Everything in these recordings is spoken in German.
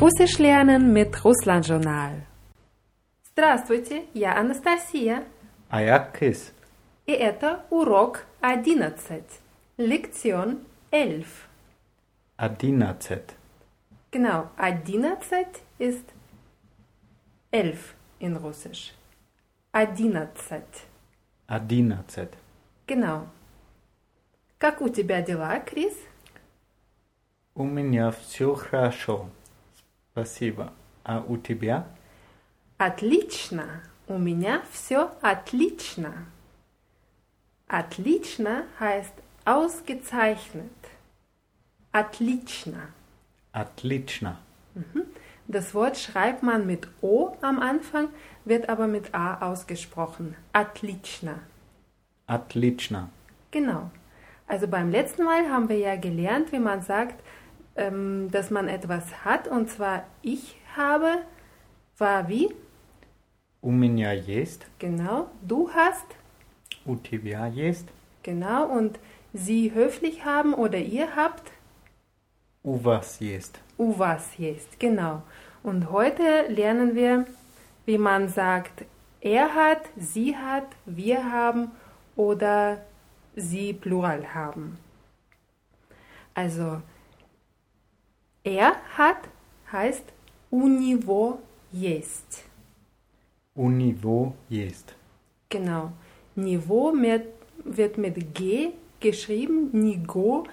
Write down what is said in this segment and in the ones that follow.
Russisch lernen mit Russland-Journal. Здравствуйте, я Анастасия. А я Кис. И это урок 11, Lektion 11. Одиннадцать. Genau, 11 ist 11 in Russisch. 11. Одиннадцать. Genau. Как у тебя дела, Крис? У меня все хорошо. Спасибо. А у тебя? Отлично. У меня все отлично. Отлично heißt ausgezeichnet. Отлично. Отлично. Das Wort schreibt man mit O am Anfang, wird aber mit A ausgesprochen. Отлично. Отлично. Genau. Also beim letzten Mal haben wir ja gelernt, wie man sagt, ähm, dass man etwas hat. Und zwar ich habe, war wie? У меня есть. Genau. Du hast, У тебя есть. genau. Und sie höflich haben oder ihr habt, У вас есть. u was есть. Genau. Und heute lernen wir, wie man sagt, er hat, sie hat, wir haben oder sie plural haben. Also, er hat heißt у него есть. У него есть. Genau. Niveau mit, wird mit G geschrieben, Nigo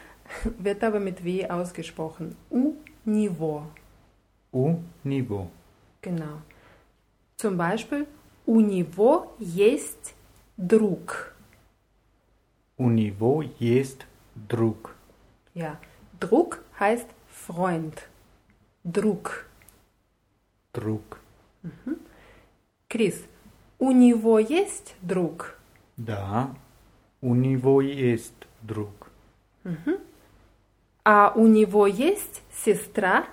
wird aber mit W ausgesprochen. U Niveau. У него. Genau. Zum Beispiel, у него есть друг. У него есть друг. Ja, Druck heißt Freund. Друг. Друг. Крис, у него есть друг? Да. У него есть друг. А у него есть сестра?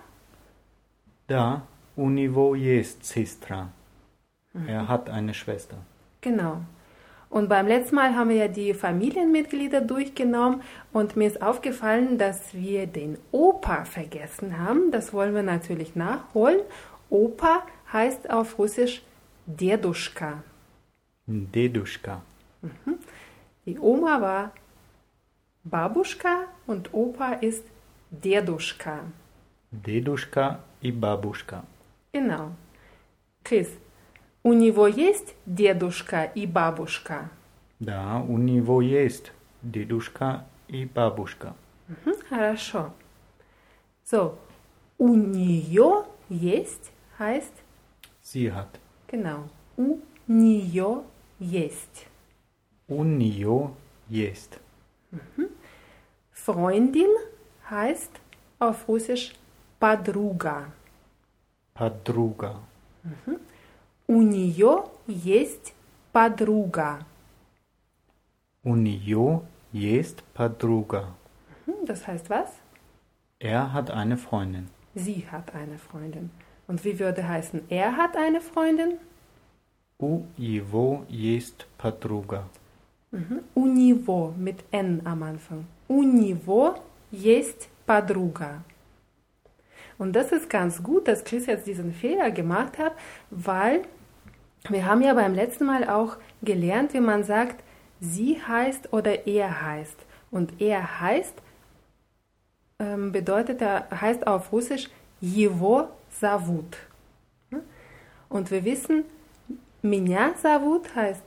Да. У него есть сестра. Er hat eine Schwester. Genau. Und beim letzten Mal haben wir ja die Familienmitglieder durchgenommen und mir ist aufgefallen, dass wir den Opa vergessen haben. Das wollen wir natürlich nachholen. Opa heißt auf Russisch Deduschka. Deduschka. Mhm. Die Oma war Babushka und Opa ist Deduschka. Deduschka i Babushka. Genau. Chris, у него есть дедушка и бабушка? Да, у него есть дедушка и бабушка. Hm, Хорошо. So, у нее есть heißt Sie hat. genau. У нее есть. У нее есть. Freundin heißt auf Russisch подруга. Подруга. У нее есть подруга. У нее есть подруга. Hm, Das heißt was? Er hat eine Freundin. Sie hat eine Freundin. Und wie würde heißen, er hat eine Freundin? У его есть подруга. У него mit N am Anfang. У него есть подруга. Und das ist ganz gut, dass Chris jetzt diesen Fehler gemacht hat, weil wir haben ja beim letzten Mal auch gelernt, wie man sagt, sie heißt oder er heißt. Und er heißt ähm, bedeutet, er heißt auf Russisch его зовут. Und wir wissen, меня зовут heißt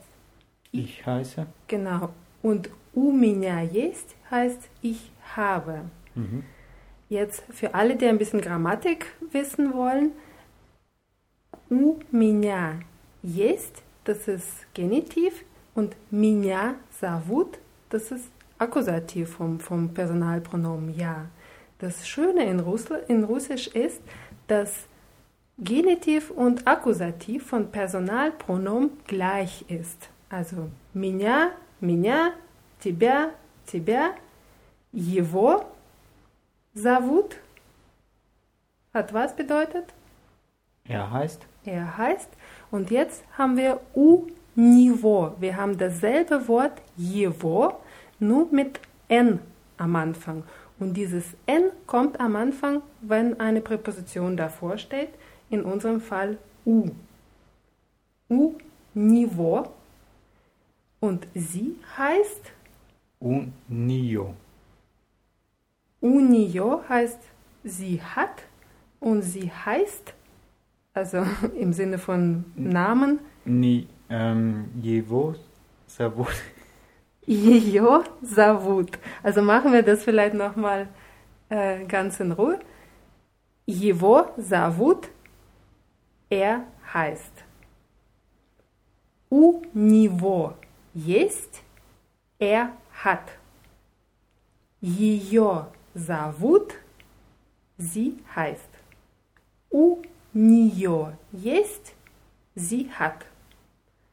Ich heiße. Genau. Und у меня есть heißt ich habe. Jetzt für alle, die ein bisschen Grammatik wissen wollen, у меня есть, das ist Genitiv und меня зовут, das ist Akkusativ vom, vom Personalpronomen ja. Das Schöne in, Russl in Russisch ist, dass Genitiv und Akkusativ von Personalpronomen gleich ist. Also меня, меня, тебя, тебя, его зовут hat was bedeutet? Er heißt. Er heißt. Und jetzt haben wir U-Niveau. Wir haben dasselbe Wort Jevo, nur mit N am Anfang. Und dieses N kommt am Anfang, wenn eine Präposition davor steht, in unserem Fall U. U-Niveau. Und sie heißt Unio. Unio heißt sie hat und sie heißt also im Sinne von Namen, Ni ähm, его зовут. Ее зовут. Also machen wir das vielleicht nochmal äh, ganz in Ruhe. Его зовут, er heißt. У него есть, er hat. Ее зовут, sie heißt. У нее есть, sie hat.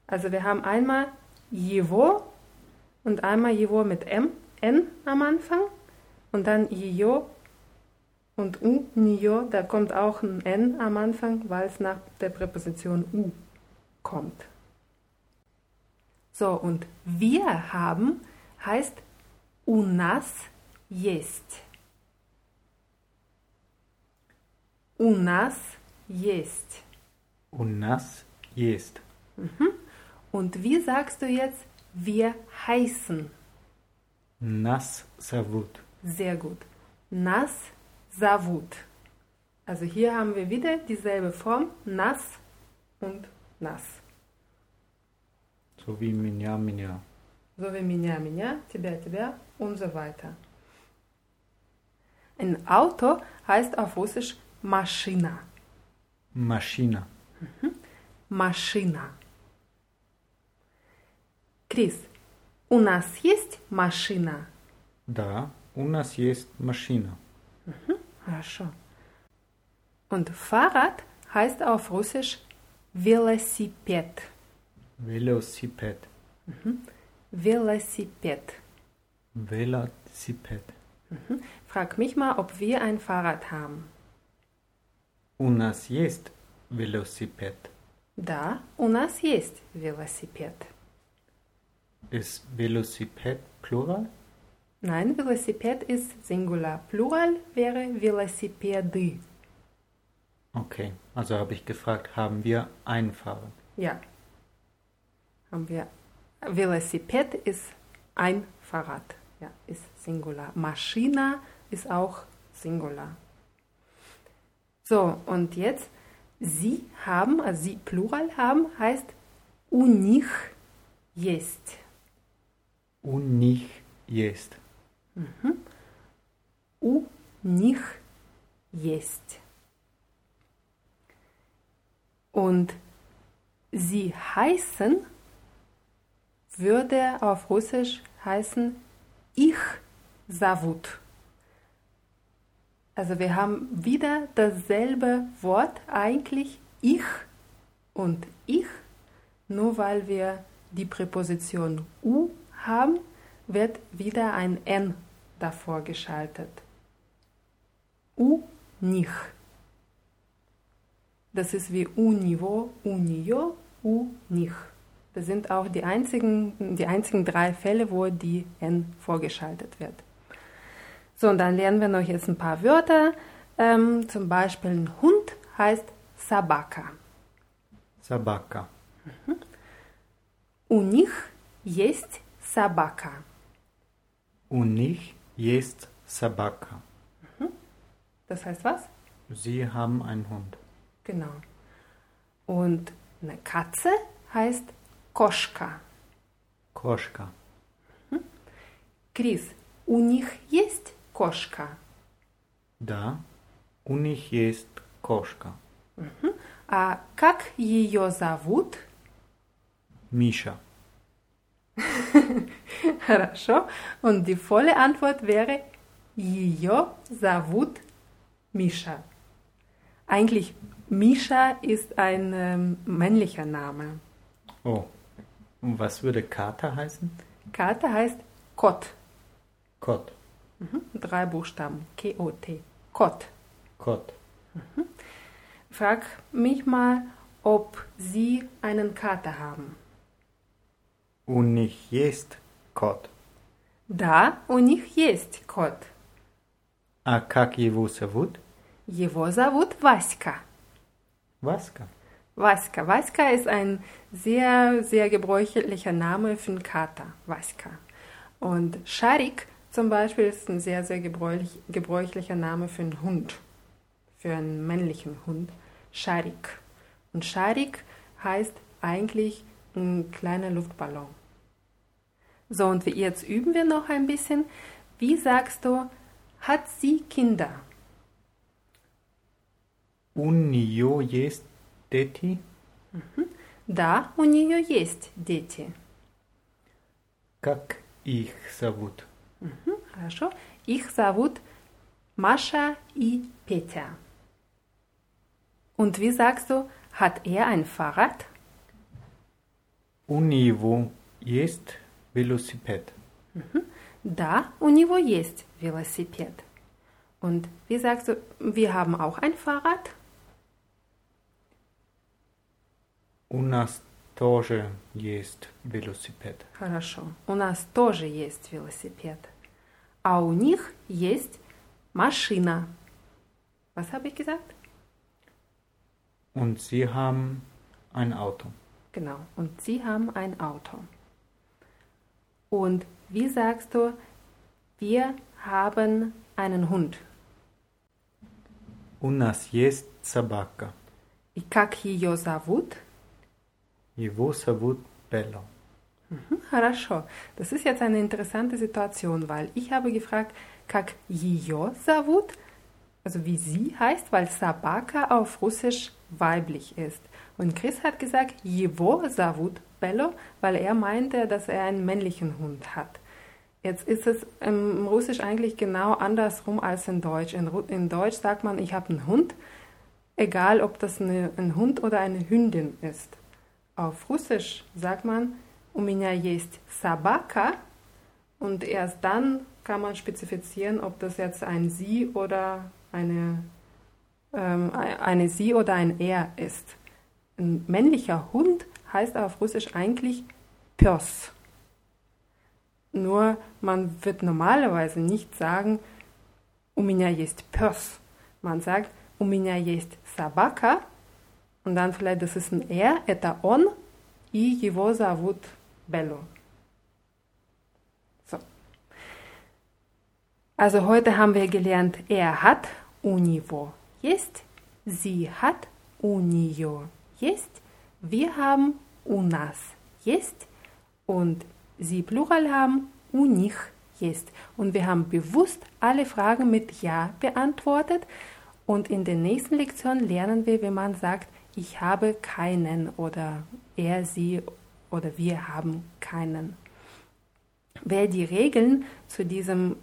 Also wir haben einmal его und einmal его mit M, N am Anfang und dann ее und u, nio, da kommt auch ein N am Anfang, weil es nach der Präposition u kommt. So, und wir haben heißt у нас есть. У нас есть. У нас есть. Und wie sagst du jetzt, wir heißen? Нас зовут. Sehr gut. Nas zavut. Also hier haben wir wieder dieselbe Form, nas und nas. So wie меня, меня. So wie меня, меня, тебя, тебя und so weiter. Ein Auto heißt auf Russisch Maschina. Машина. Машина. Крис, у нас есть машина? Да, у нас есть машина. Хорошо. Und Fahrrad heißt auf Russisch Velociped. Велосипед. Velociped. Велосипед. Frag mich mal, ob wir ein Fahrrad haben. У нас есть велосипед. Да, у нас есть велосипед. Ist Velociped Plural? Nein, Velociped ist Singular. Plural wäre Velocipede. Okay, also habe ich gefragt, haben wir ein Fahrrad? Ja. Haben wir. Velociped ist ein Fahrrad. Ja, ist Singular. Maschina ist auch Singular. So, und jetzt, Sie haben, also Sie Plural haben, heißt у них есть. У них есть. У них есть. Und sie heißen, würde auf Russisch heißen ich zовут. Also wir haben wieder dasselbe Wort eigentlich ich und ich, nur weil wir die Präposition u haben, wird wieder ein n davor geschaltet. U nich. Das ist wie u nivo, u nio, u nich. Das sind auch die einzigen, die einzigen drei Fälle, wo die n vorgeschaltet wird. So, und dann lernen wir noch jetzt ein paar Wörter. Ähm, zum Beispiel ein Hund heißt Sabaka. Собака. У них есть собака. У них есть собака. Das heißt was? Sie haben einen Hund. Genau. Und eine Katze heißt Koschka. Кошка. Крис, у них есть кошка? Да, у них есть кошка. А как ее зовут? Миша. Хорошо. Und die volle Antwort wäre, ее зовут Misha. Eigentlich, Misha ist ein ähm, männlicher Name. Oh. Und was würde Kater heißen? Kater heißt Kot. Kot. Drei Buchstaben. K-O-T. Kot. Kot. Frag mich mal, ob Sie einen Kater haben. У них есть кот. Да, у них есть кот. А как его зовут? Его зовут Васька. Васька. Vaska. Vaska ist ein sehr, sehr gebräuchlicher Name für einen Kater. Vaska. Und Sharik zum Beispiel ist ein sehr, sehr gebräuchlich, gebräuchlicher Name für einen Hund. Für einen männlichen Hund. Sharik. Und Sharik heißt eigentlich ein kleiner Luftballon. So, und jetzt üben wir noch ein bisschen. Wie sagst du, hat sie Kinder? У нее есть дети? Да, у нее есть дети. Как их зовут? Мгм, Хорошо. Их зовут Маша и Петя. Und wie sagst du, hat er ein Fahrrad? У него есть велосипед. Да, у него есть Velociped. Und wie sagst du, wir haben auch ein Fahrrad? У нас тоже есть велосипед. Хорошо. У нас тоже есть велосипед. А у них есть машина. Was habe ich gesagt? Und sie haben ein Auto. Genau. Und sie haben ein Auto. Und wie sagst du, wir haben einen Hund? У нас есть собака. И как ее зовут? Его зовут Bello. Hm, Хорошо. Das ist jetzt eine interessante Situation, weil ich habe gefragt, как ее зовут, also wie sie heißt, weil Sabaka auf Russisch weiblich ist. Und Chris hat gesagt, его зовут Bello, weil er meinte, dass er einen männlichen Hund hat. Jetzt ist es im Russisch eigentlich genau andersrum als in Deutsch. In, Ru- in Deutsch sagt man, ich habe einen Hund, egal ob das eine, ein Hund oder eine Hündin ist. Auf Russisch sagt man, у меня есть собака und erst dann kann man spezifizieren, ob das jetzt ein sie oder eine, ähm, eine sie oder ein er ist. Ein männlicher Hund heißt auf Russisch eigentlich Pörs. Nur man wird normalerweise nicht sagen, у меня есть пес. Man sagt, у меня есть собака. Und dann vielleicht, das ist ein er, это он, и его зовут Bello. So. Also heute haben wir gelernt, er hat, у него есть, sie hat, у нее есть, wir haben, у нас есть und sie Plural haben, у них есть. Und wir haben bewusst alle Fragen mit Ja beantwortet und in der nächsten Lektion lernen wir, wie man sagt, ich habe keinen oder er, sie oder wir haben keinen. Wer die Regeln zu diesem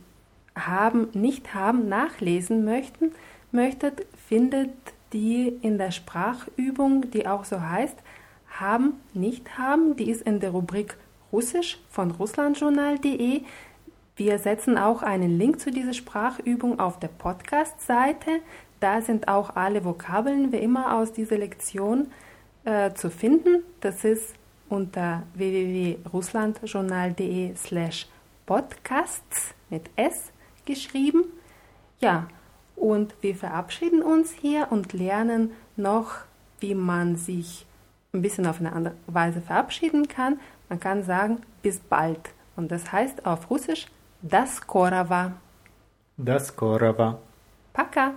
haben, nicht haben nachlesen möchten, möchtet, findet die in der Sprachübung, die auch so heißt, haben, nicht haben. Die ist in der Rubrik Russisch von russlandjournal.de. Wir setzen auch einen Link zu dieser Sprachübung auf der Podcast-Seite. Da sind auch alle Vokabeln wie immer aus dieser Lektion äh, zu finden. Das ist unter www.russlandjournal.de slash podcasts mit S geschrieben. Ja, und wir verabschieden uns hier und lernen noch, wie man sich ein bisschen auf eine andere Weise verabschieden kann. Man kann sagen, bis bald. Und das heißt auf Russisch, das Korava. До скорого. Пока!